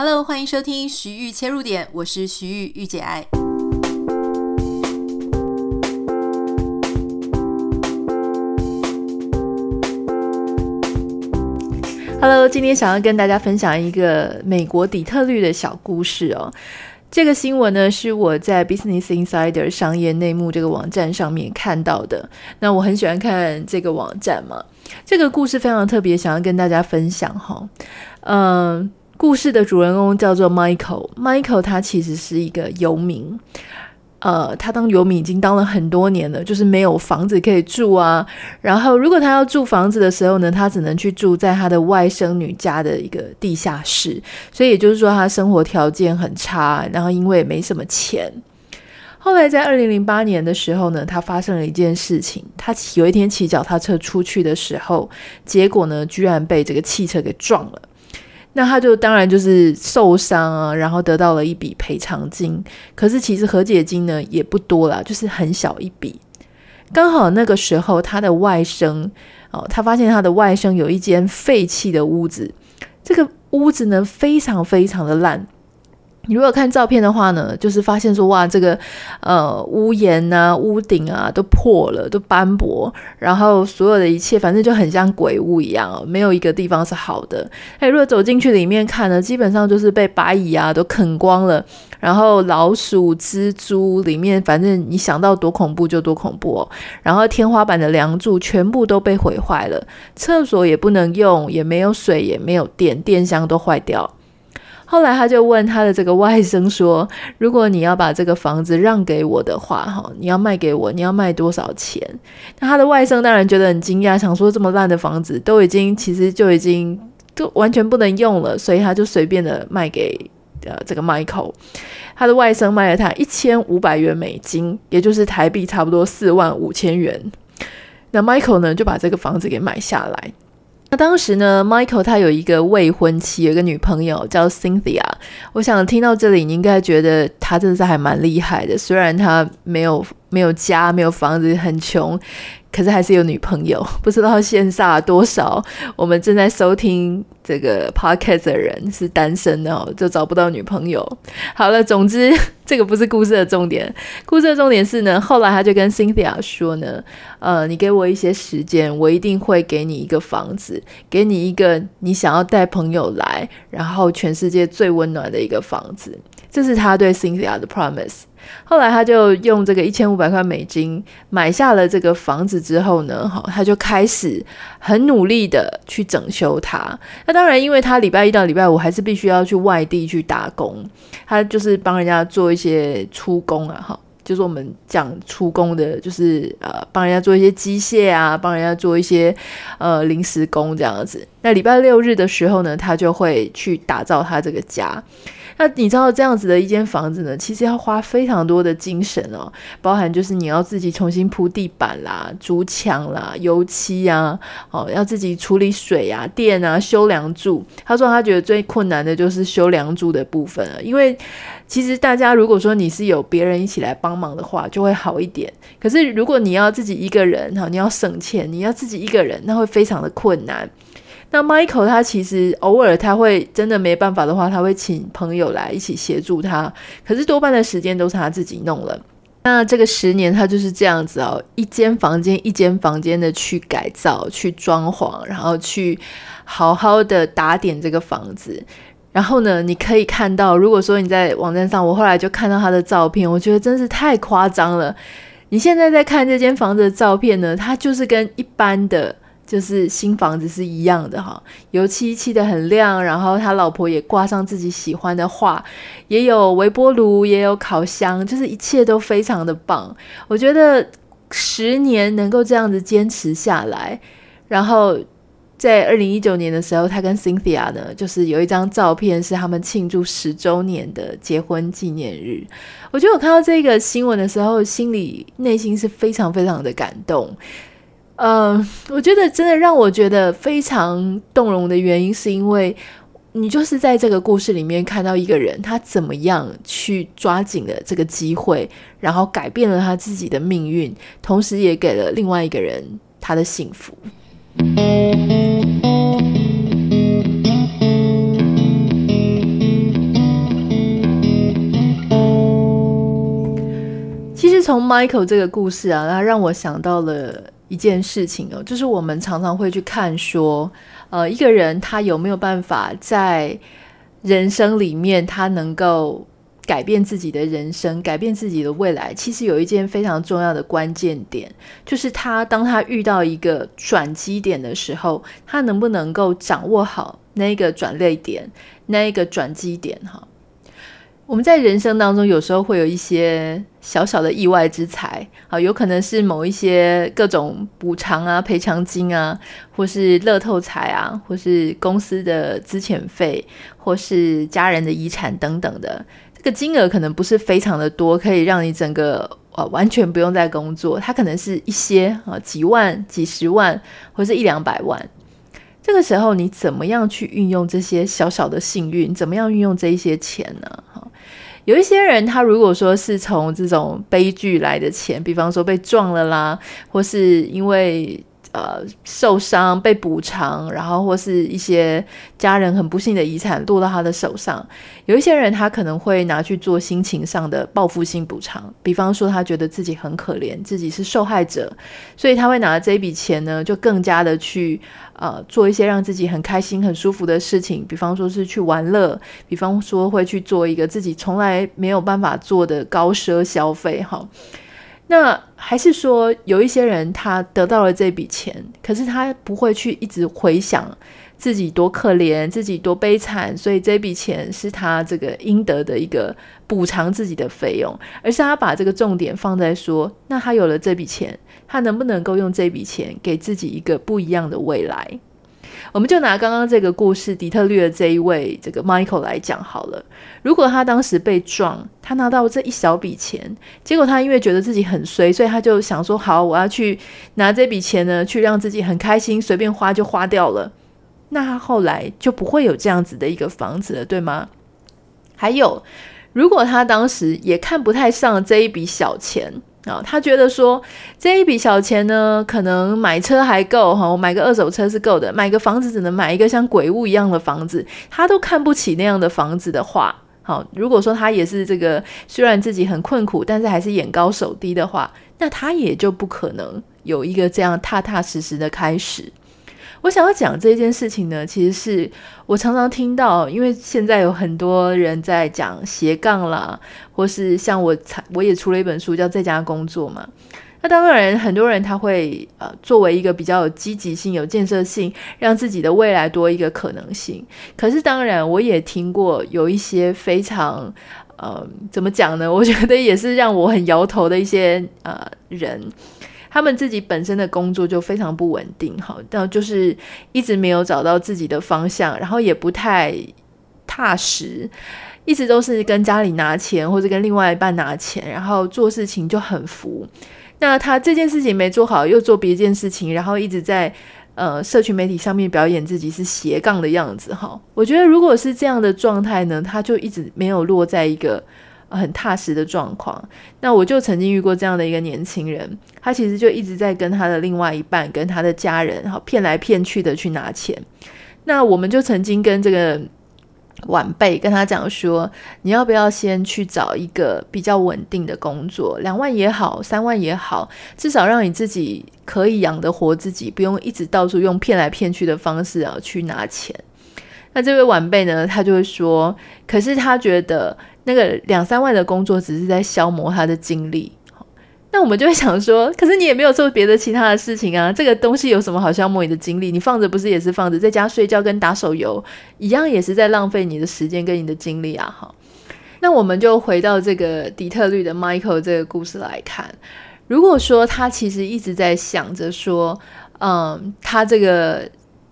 Hello，欢迎收听徐玉切入点，我是徐玉御姐爱。Hello，今天想要跟大家分享一个美国底特律的小故事哦。这个新闻呢，是我在 Business Insider 商业内幕这个网站上面看到的。那我很喜欢看这个网站嘛，这个故事非常特别，想要跟大家分享哈。嗯。故事的主人公叫做 Michael。Michael 他其实是一个游民，呃，他当游民已经当了很多年了，就是没有房子可以住啊。然后，如果他要住房子的时候呢，他只能去住在他的外甥女家的一个地下室。所以也就是说，他生活条件很差。然后，因为没什么钱。后来在二零零八年的时候呢，他发生了一件事情。他有一天骑脚踏车出去的时候，结果呢，居然被这个汽车给撞了。那他就当然就是受伤啊，然后得到了一笔赔偿金。可是其实和解金呢也不多啦，就是很小一笔。刚好那个时候他的外甥哦，他发现他的外甥有一间废弃的屋子，这个屋子呢非常非常的烂。你如果看照片的话呢，就是发现说哇，这个呃屋檐啊、屋顶啊都破了，都斑驳，然后所有的一切反正就很像鬼屋一样哦，没有一个地方是好的。哎，如果走进去里面看呢，基本上就是被白蚁啊都啃光了，然后老鼠、蜘蛛里面，反正你想到多恐怖就多恐怖哦。然后天花板的梁柱全部都被毁坏了，厕所也不能用，也没有水，也没有电，电箱都坏掉。后来他就问他的这个外甥说：“如果你要把这个房子让给我的话，哈，你要卖给我，你要卖多少钱？”那他的外甥当然觉得很惊讶，想说这么烂的房子都已经其实就已经都完全不能用了，所以他就随便的卖给呃这个 Michael。他的外甥卖了他一千五百元美金，也就是台币差不多四万五千元。那 Michael 呢就把这个房子给买下来。那当时呢，Michael 他有一个未婚妻，有一个女朋友叫 Cynthia。我想听到这里，你应该觉得他真的是还蛮厉害的，虽然他没有没有家，没有房子，很穷。可是还是有女朋友，不知道线下多少我们正在收听这个 podcast 的人是单身哦，就找不到女朋友。好了，总之 这个不是故事的重点，故事的重点是呢，后来他就跟 Cynthia 说呢，呃，你给我一些时间，我一定会给你一个房子，给你一个你想要带朋友来，然后全世界最温暖的一个房子。这是他对 Cynthia 的 promise。后来他就用这个一千五百块美金买下了这个房子之后呢，哈，他就开始很努力的去整修它。那当然，因为他礼拜一到礼拜五还是必须要去外地去打工，他就是帮人家做一些出工啊，哈，就是我们讲出工的，就是呃，帮人家做一些机械啊，帮人家做一些呃临时工这样子。那礼拜六日的时候呢，他就会去打造他这个家。那你知道这样子的一间房子呢，其实要花非常多的精神哦，包含就是你要自己重新铺地板啦、筑墙啦、油漆啊，哦，要自己处理水啊、电啊、修梁柱。他说他觉得最困难的就是修梁柱的部分了，因为其实大家如果说你是有别人一起来帮忙的话，就会好一点。可是如果你要自己一个人哈，你要省钱，你要自己一个人，那会非常的困难。那 Michael 他其实偶尔他会真的没办法的话，他会请朋友来一起协助他，可是多半的时间都是他自己弄了。那这个十年他就是这样子哦，一间房间一间房间的去改造、去装潢，然后去好好的打点这个房子。然后呢，你可以看到，如果说你在网站上，我后来就看到他的照片，我觉得真是太夸张了。你现在在看这间房子的照片呢，它就是跟一般的。就是新房子是一样的哈，油漆漆得很亮，然后他老婆也挂上自己喜欢的画，也有微波炉，也有烤箱，就是一切都非常的棒。我觉得十年能够这样子坚持下来，然后在二零一九年的时候，他跟 Cynthia 呢，就是有一张照片是他们庆祝十周年的结婚纪念日。我觉得我看到这个新闻的时候，心里内心是非常非常的感动。嗯我觉得真的让我觉得非常动容的原因是因为你就是在这个故事里面看到一个人他怎么样去抓紧了这个机会然后改变了他自己的命运同时也给了另外一个人他的幸福。其实从 michael 这个故事啊他让我想到了一件事情哦，就是我们常常会去看说，呃，一个人他有没有办法在人生里面，他能够改变自己的人生，改变自己的未来。其实有一件非常重要的关键点，就是他当他遇到一个转机点的时候，他能不能够掌握好那个转捩点，那一个转机点哈。我们在人生当中，有时候会有一些小小的意外之财啊，有可能是某一些各种补偿啊、赔偿金啊，或是乐透彩啊，或是公司的资遣费，或是家人的遗产等等的。这个金额可能不是非常的多，可以让你整个呃完全不用再工作。它可能是一些啊几万、几十万，或是一两百万。这个时候，你怎么样去运用这些小小的幸运？怎么样运用这一些钱呢？有一些人，他如果说是从这种悲剧来的钱，比方说被撞了啦，或是因为呃受伤被补偿，然后或是一些家人很不幸的遗产落到他的手上，有一些人他可能会拿去做心情上的报复性补偿，比方说他觉得自己很可怜，自己是受害者，所以他会拿这一笔钱呢，就更加的去。呃，做一些让自己很开心、很舒服的事情，比方说是去玩乐，比方说会去做一个自己从来没有办法做的高奢消费，哈。那还是说有一些人他得到了这笔钱，可是他不会去一直回想自己多可怜、自己多悲惨，所以这笔钱是他这个应得的一个补偿自己的费用，而是他把这个重点放在说，那他有了这笔钱。他能不能够用这笔钱给自己一个不一样的未来？我们就拿刚刚这个故事，底特律的这一位这个 Michael 来讲好了。如果他当时被撞，他拿到这一小笔钱，结果他因为觉得自己很衰，所以他就想说：好，我要去拿这笔钱呢，去让自己很开心，随便花就花掉了。那他后来就不会有这样子的一个房子了，对吗？还有，如果他当时也看不太上这一笔小钱。啊，他觉得说这一笔小钱呢，可能买车还够哈，我买个二手车是够的，买个房子只能买一个像鬼屋一样的房子，他都看不起那样的房子的话，好，如果说他也是这个，虽然自己很困苦，但是还是眼高手低的话，那他也就不可能有一个这样踏踏实实的开始。我想要讲这件事情呢，其实是我常常听到，因为现在有很多人在讲斜杠啦，或是像我，我也出了一本书叫《在家工作》嘛。那当然，很多人他会呃，作为一个比较有积极性、有建设性，让自己的未来多一个可能性。可是，当然，我也听过有一些非常呃，怎么讲呢？我觉得也是让我很摇头的一些呃人。他们自己本身的工作就非常不稳定，好，但就是一直没有找到自己的方向，然后也不太踏实，一直都是跟家里拿钱或者跟另外一半拿钱，然后做事情就很浮。那他这件事情没做好，又做别一件事情，然后一直在呃社群媒体上面表演自己是斜杠的样子，哈。我觉得如果是这样的状态呢，他就一直没有落在一个。很踏实的状况，那我就曾经遇过这样的一个年轻人，他其实就一直在跟他的另外一半、跟他的家人，好骗来骗去的去拿钱。那我们就曾经跟这个晚辈跟他讲说，你要不要先去找一个比较稳定的工作，两万也好，三万也好，至少让你自己可以养得活自己，不用一直到处用骗来骗去的方式啊去拿钱。那这位晚辈呢，他就会说，可是他觉得。那个两三万的工作只是在消磨他的精力，那我们就会想说，可是你也没有做别的其他的事情啊，这个东西有什么好消磨你的精力？你放着不是也是放着，在家睡觉跟打手游一样，也是在浪费你的时间跟你的精力啊！哈，那我们就回到这个底特律的 Michael 这个故事来看，如果说他其实一直在想着说，嗯，他这个。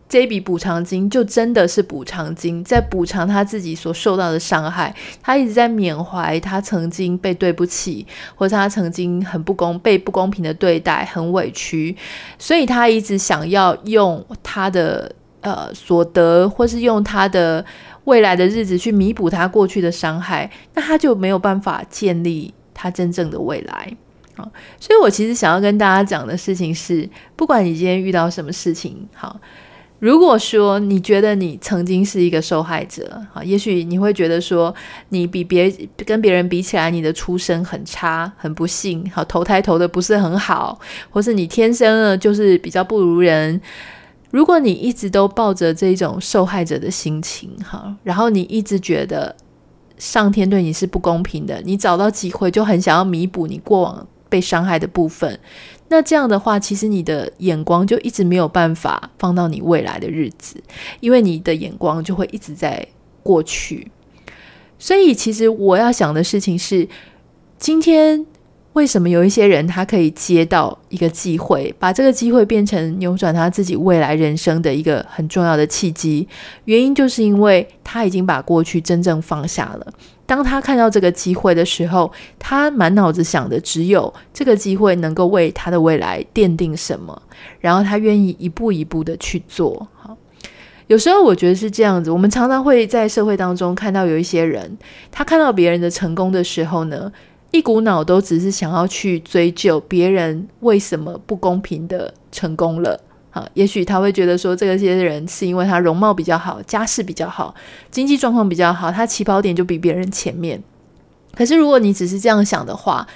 这笔补偿金就真的是补偿金，在补偿他自己所受到的伤害。他一直在缅怀他曾经被对不起，或者他曾经很不公、被不公平的对待，很委屈，所以他一直想要用他的呃所得，或是用他的未来的日子去弥补他过去的伤害。那他就没有办法建立他真正的未来啊！所以我其实想要跟大家讲的事情是，不管你今天遇到什么事情，好。如果说你觉得你曾经是一个受害者，哈，也许你会觉得说你比别跟别人比起来，你的出身很差，很不幸，好，投胎投的不是很好，或是你天生呢就是比较不如人。如果你一直都抱着这种受害者的心情，哈，然后你一直觉得上天对你是不公平的，你找到机会就很想要弥补你过往被伤害的部分。那这样的话，其实你的眼光就一直没有办法放到你未来的日子，因为你的眼光就会一直在过去。所以，其实我要想的事情是，今天。为什么有一些人他可以接到一个机会，把这个机会变成扭转他自己未来人生的一个很重要的契机？原因就是因为他已经把过去真正放下了。当他看到这个机会的时候，他满脑子想的只有这个机会能够为他的未来奠定什么，然后他愿意一步一步的去做。好，有时候我觉得是这样子。我们常常会在社会当中看到有一些人，他看到别人的成功的时候呢，一股脑都只是想要去追究别人为什么不公平的成功了，啊，也许他会觉得说，这些人是因为他容貌比较好，家世比较好，经济状况比较好，他起跑点就比别人前面。可是如果你只是这样想的话，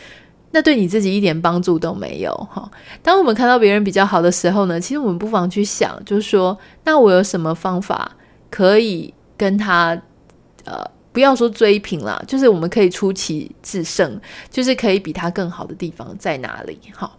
那对你自己一点帮助都没有，哈。当我们看到别人比较好的时候呢，其实我们不妨去想，就是说，那我有什么方法可以跟他，呃。不要说追平啦，就是我们可以出奇制胜，就是可以比他更好的地方在哪里？好，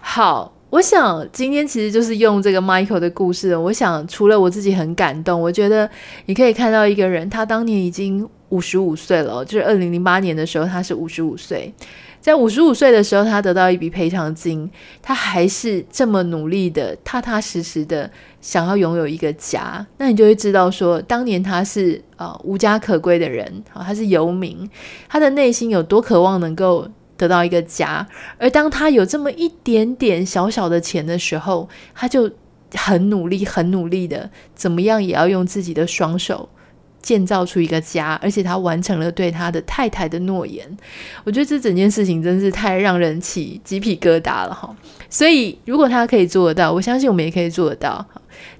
好，我想今天其实就是用这个 Michael 的故事。我想除了我自己很感动，我觉得你可以看到一个人，他当年已经五十五岁了，就是二零零八年的时候，他是五十五岁。在五十五岁的时候，他得到一笔赔偿金，他还是这么努力的、踏踏实实的想要拥有一个家。那你就会知道说，当年他是呃无家可归的人，好，他是游民，他的内心有多渴望能够得到一个家。而当他有这么一点点小小的钱的时候，他就很努力、很努力的，怎么样也要用自己的双手。建造出一个家，而且他完成了对他的太太的诺言。我觉得这整件事情真是太让人起鸡皮疙瘩了哈。所以，如果他可以做得到，我相信我们也可以做得到。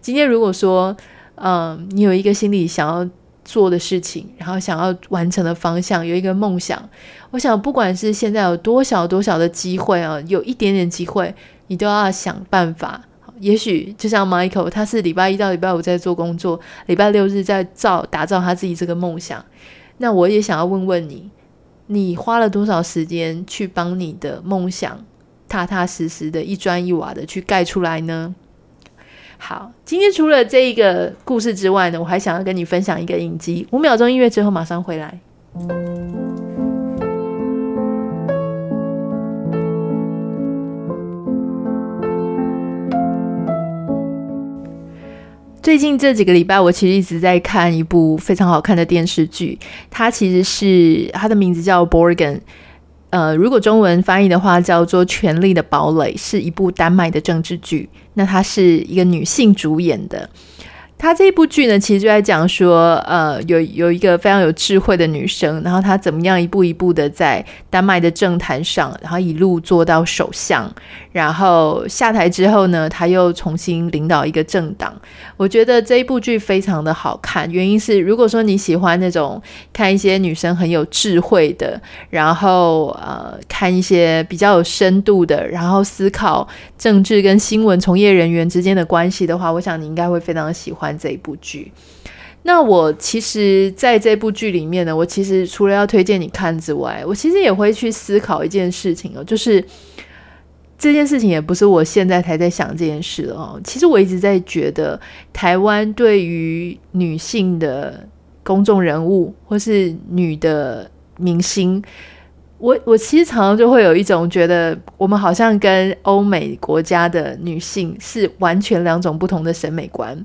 今天如果说，嗯，你有一个心里想要做的事情，然后想要完成的方向，有一个梦想，我想不管是现在有多少多少的机会啊，有一点点机会，你都要想办法。也许就像 Michael，他是礼拜一到礼拜五在做工作，礼拜六日在造打造他自己这个梦想。那我也想要问问你，你花了多少时间去帮你的梦想踏踏实实的一砖一瓦的去盖出来呢？好，今天除了这一个故事之外呢，我还想要跟你分享一个影集。五秒钟音乐之后马上回来。最近这几个礼拜，我其实一直在看一部非常好看的电视剧，它其实是它的名字叫《Borgen》，呃，如果中文翻译的话叫做《权力的堡垒》，是一部丹麦的政治剧。那她是一个女性主演的。她这一部剧呢，其实就在讲说，呃，有有一个非常有智慧的女生，然后她怎么样一步一步的在丹麦的政坛上，然后一路做到首相，然后下台之后呢，他又重新领导一个政党。我觉得这一部剧非常的好看，原因是如果说你喜欢那种看一些女生很有智慧的，然后呃看一些比较有深度的，然后思考政治跟新闻从业人员之间的关系的话，我想你应该会非常喜欢。这一部剧，那我其实在这部剧里面呢，我其实除了要推荐你看之外，我其实也会去思考一件事情哦，就是这件事情也不是我现在才在想这件事哦。其实我一直在觉得，台湾对于女性的公众人物或是女的明星，我我其实常常就会有一种觉得，我们好像跟欧美国家的女性是完全两种不同的审美观。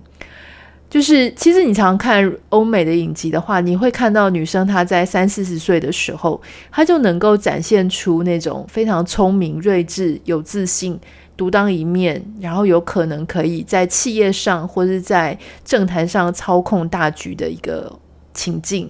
就是，其实你常看欧美的影集的话，你会看到女生她在三四十岁的时候，她就能够展现出那种非常聪明、睿智、有自信、独当一面，然后有可能可以在企业上或是在政坛上操控大局的一个情境。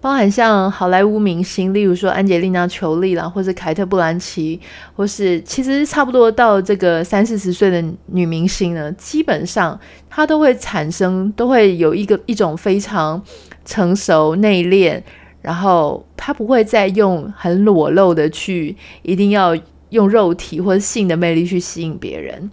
包含像好莱坞明星，例如说安吉丽娜·裘丽啦，或是凯特·布兰奇，或是其实差不多到这个三四十岁的女明星呢，基本上她都会产生，都会有一个一种非常成熟、内敛，然后她不会再用很裸露的去，一定要用肉体或者性的魅力去吸引别人。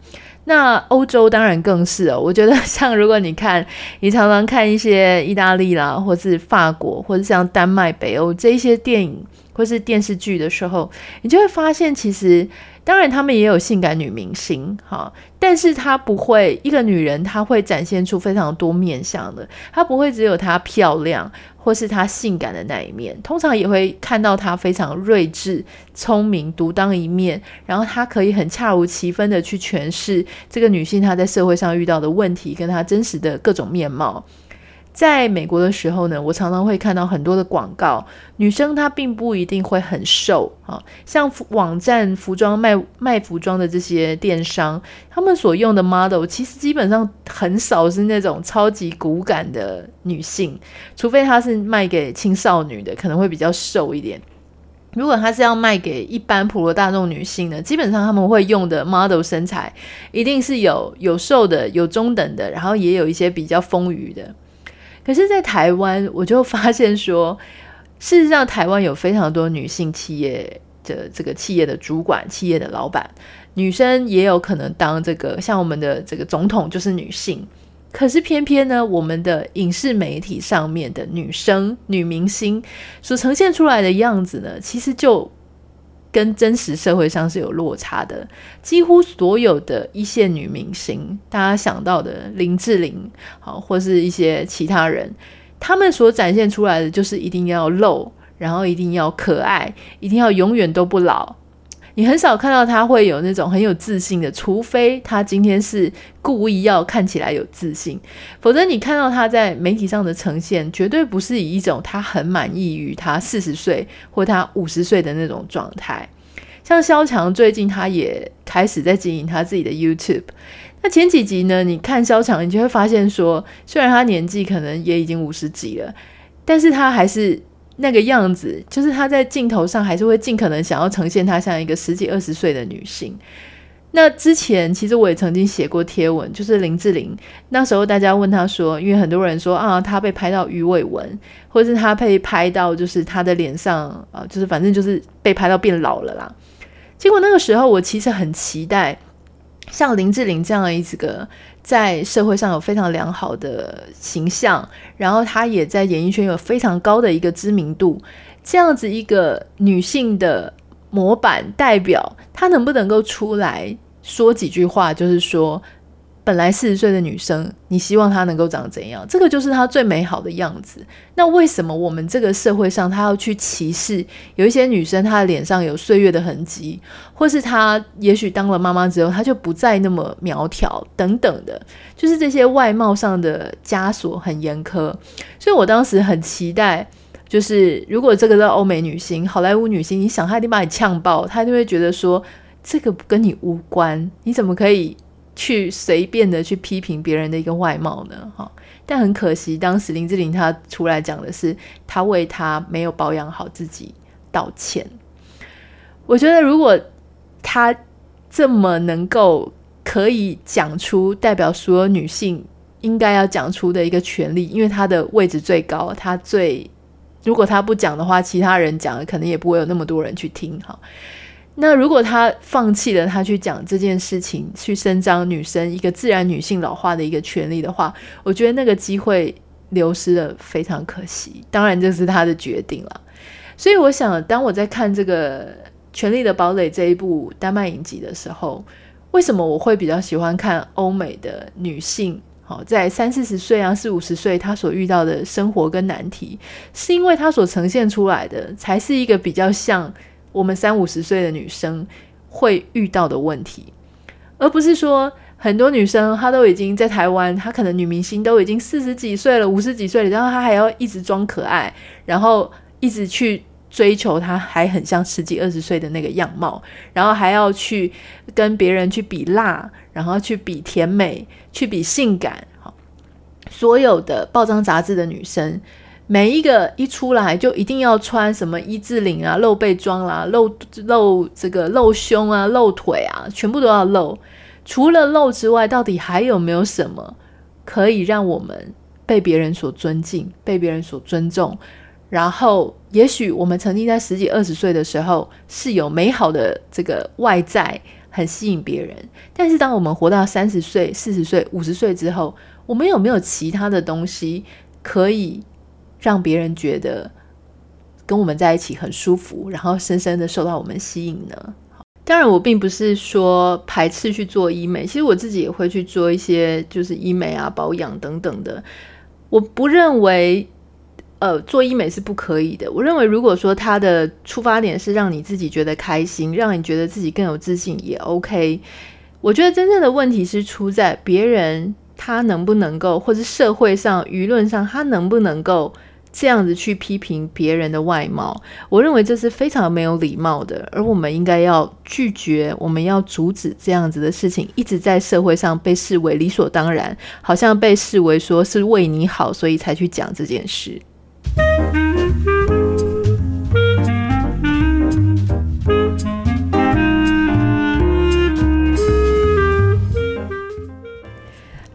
那欧洲当然更是哦，我觉得像如果你看，你常常看一些意大利啦，或是法国，或者像丹麦、北欧这一些电影或是电视剧的时候，你就会发现，其实当然他们也有性感女明星哈，但是她不会一个女人，她会展现出非常多面相的，她不会只有她漂亮。或是她性感的那一面，通常也会看到她非常睿智、聪明、独当一面，然后她可以很恰如其分的去诠释这个女性她在社会上遇到的问题，跟她真实的各种面貌。在美国的时候呢，我常常会看到很多的广告，女生她并不一定会很瘦啊，像网站服装卖卖服装的这些电商，他们所用的 model 其实基本上很少是那种超级骨感的女性，除非她是卖给青少女的，可能会比较瘦一点。如果她是要卖给一般普罗大众女性呢，基本上他们会用的 model 身材一定是有有瘦的，有中等的，然后也有一些比较丰腴的。可是，在台湾，我就发现说，事实上，台湾有非常多女性企业的这个企业的主管、企业的老板，女生也有可能当这个，像我们的这个总统就是女性。可是偏偏呢，我们的影视媒体上面的女生、女明星所呈现出来的样子呢，其实就。跟真实社会上是有落差的。几乎所有的一线女明星，大家想到的林志玲，好，或是一些其他人，他们所展现出来的就是一定要露，然后一定要可爱，一定要永远都不老。你很少看到他会有那种很有自信的，除非他今天是故意要看起来有自信，否则你看到他在媒体上的呈现，绝对不是以一种他很满意于他四十岁或他五十岁的那种状态。像萧蔷最近他也开始在经营他自己的 YouTube，那前几集呢，你看萧蔷，你就会发现说，虽然他年纪可能也已经五十几了，但是他还是。那个样子，就是她在镜头上还是会尽可能想要呈现她像一个十几二十岁的女性。那之前其实我也曾经写过贴文，就是林志玲那时候大家问她说，因为很多人说啊，她被拍到鱼尾纹，或者是她被拍到就是她的脸上啊，就是反正就是被拍到变老了啦。结果那个时候我其实很期待像林志玲这样的一个。在社会上有非常良好的形象，然后她也在演艺圈有非常高的一个知名度，这样子一个女性的模板代表，她能不能够出来说几句话，就是说。本来四十岁的女生，你希望她能够长怎样？这个就是她最美好的样子。那为什么我们这个社会上，她要去歧视有一些女生，她的脸上有岁月的痕迹，或是她也许当了妈妈之后，她就不再那么苗条等等的，就是这些外貌上的枷锁很严苛。所以我当时很期待，就是如果这个是欧美女星、好莱坞女星，你想她一定把你呛爆，她就会觉得说这个跟你无关，你怎么可以？去随便的去批评别人的一个外貌呢？哈，但很可惜，当时林志玲她出来讲的是，她为她没有保养好自己道歉。我觉得，如果她这么能够可以讲出代表所有女性应该要讲出的一个权利，因为她的位置最高，她最如果她不讲的话，其他人讲的可能也不会有那么多人去听哈。那如果他放弃了他去讲这件事情，去伸张女生一个自然女性老化的一个权利的话，我觉得那个机会流失了，非常可惜。当然这是他的决定了。所以我想，当我在看这个《权力的堡垒》这一部丹麦影集的时候，为什么我会比较喜欢看欧美的女性？好，在三四十岁啊，四五十岁，她所遇到的生活跟难题，是因为她所呈现出来的才是一个比较像。我们三五十岁的女生会遇到的问题，而不是说很多女生她都已经在台湾，她可能女明星都已经四十几岁了、五十几岁了，然后她还要一直装可爱，然后一直去追求她还很像十几二十岁的那个样貌，然后还要去跟别人去比辣，然后去比甜美，去比性感。好，所有的报章杂志的女生。每一个一出来就一定要穿什么一字领啊、露背装啦、露露这个露胸啊、露腿啊，全部都要露。除了露之外，到底还有没有什么可以让我们被别人所尊敬、被别人所尊重？然后，也许我们曾经在十几、二十岁的时候是有美好的这个外在，很吸引别人。但是，当我们活到三十岁、四十岁、五十岁之后，我们有没有其他的东西可以让别人觉得跟我们在一起很舒服，然后深深的受到我们吸引呢？当然，我并不是说排斥去做医美，其实我自己也会去做一些就是医美啊、保养等等的。我不认为。呃，做医美是不可以的。我认为，如果说它的出发点是让你自己觉得开心，让你觉得自己更有自信，也 OK。我觉得真正的问题是出在别人他能不能够，或是社会上舆论上他能不能够这样子去批评别人的外貌。我认为这是非常没有礼貌的，而我们应该要拒绝，我们要阻止这样子的事情一直在社会上被视为理所当然，好像被视为说是为你好，所以才去讲这件事。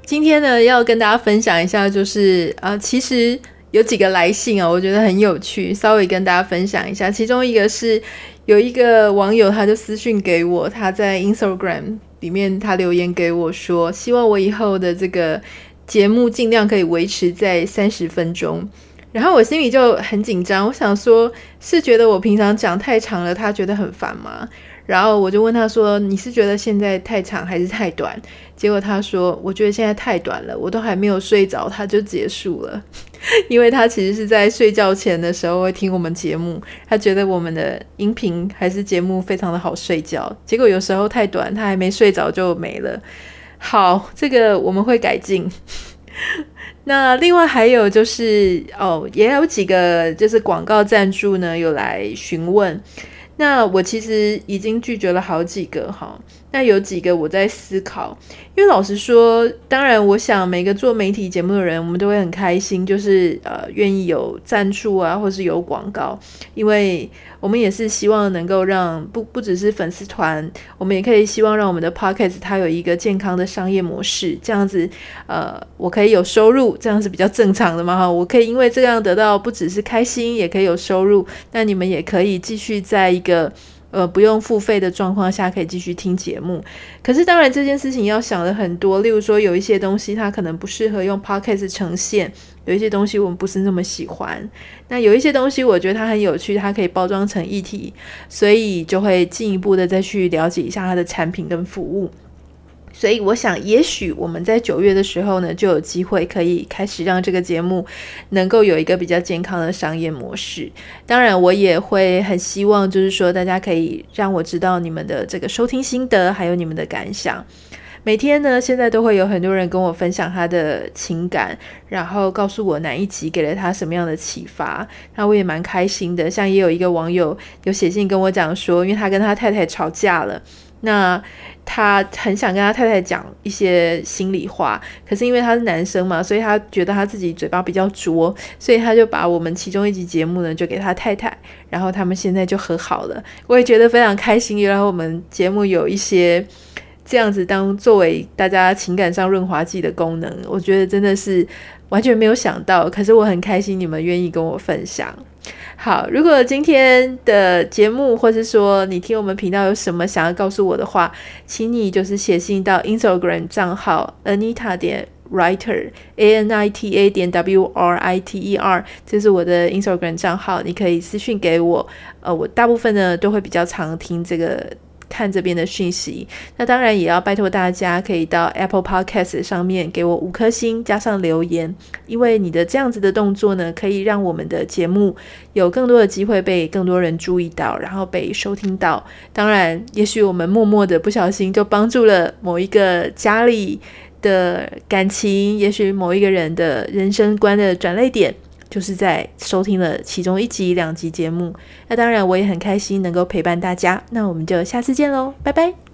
今天呢，要跟大家分享一下，就是啊，其实有几个来信啊，我觉得很有趣，稍微跟大家分享一下。其中一个是有一个网友，他就私讯给我，他在 Instagram 里面他留言给我说，希望我以后的这个节目尽量可以维持在三十分钟。然后我心里就很紧张，我想说，是觉得我平常讲太长了，他觉得很烦吗？然后我就问他说：“你是觉得现在太长还是太短？”结果他说：“我觉得现在太短了，我都还没有睡着，他就结束了。因为他其实是在睡觉前的时候会听我们节目，他觉得我们的音频还是节目非常的好睡觉。结果有时候太短，他还没睡着就没了。好，这个我们会改进。”那另外还有就是哦，也有几个就是广告赞助呢，有来询问。那我其实已经拒绝了好几个哈。那有几个我在思考，因为老实说，当然我想每个做媒体节目的人，我们都会很开心，就是呃愿意有赞助啊，或是有广告，因为我们也是希望能够让不不只是粉丝团，我们也可以希望让我们的 podcast 它有一个健康的商业模式，这样子呃我可以有收入，这样是比较正常的嘛哈，我可以因为这样得到不只是开心，也可以有收入，那你们也可以继续在一个。呃，不用付费的状况下可以继续听节目，可是当然这件事情要想的很多，例如说有一些东西它可能不适合用 podcast 呈现，有一些东西我们不是那么喜欢，那有一些东西我觉得它很有趣，它可以包装成议题，所以就会进一步的再去了解一下它的产品跟服务。所以我想，也许我们在九月的时候呢，就有机会可以开始让这个节目能够有一个比较健康的商业模式。当然，我也会很希望，就是说大家可以让我知道你们的这个收听心得，还有你们的感想。每天呢，现在都会有很多人跟我分享他的情感，然后告诉我哪一集给了他什么样的启发。那我也蛮开心的。像也有一个网友有写信跟我讲说，因为他跟他太太吵架了。那他很想跟他太太讲一些心里话，可是因为他是男生嘛，所以他觉得他自己嘴巴比较拙，所以他就把我们其中一集节目呢就给他太太，然后他们现在就和好了。我也觉得非常开心，原来我们节目有一些这样子当作为大家情感上润滑剂的功能，我觉得真的是完全没有想到，可是我很开心你们愿意跟我分享。好，如果今天的节目，或是说你听我们频道有什么想要告诉我的话，请你就是写信到 Instagram 账号 Anita 点 Writer A N I T A 点 W R I T E R，这是我的 Instagram 账号，你可以私信给我。呃，我大部分呢都会比较常听这个。看这边的讯息，那当然也要拜托大家可以到 Apple Podcast 上面给我五颗星加上留言，因为你的这样子的动作呢，可以让我们的节目有更多的机会被更多人注意到，然后被收听到。当然，也许我们默默的不小心就帮助了某一个家里的感情，也许某一个人的人生观的转捩点。就是在收听了其中一集、两集节目，那当然我也很开心能够陪伴大家，那我们就下次见喽，拜拜。